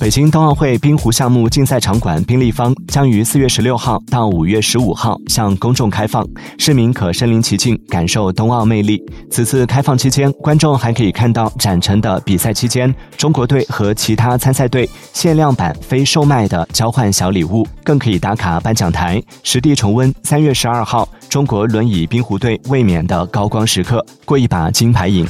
北京冬奥会冰壶项目竞赛场馆冰立方将于四月十六号到五月十五号向公众开放，市民可身临其境感受冬奥魅力。此次开放期间，观众还可以看到展陈的比赛期间中国队和其他参赛队限量版非售卖的交换小礼物，更可以打卡颁奖台，实地重温三月十二号中国轮椅冰壶队卫冕的高光时刻，过一把金牌瘾。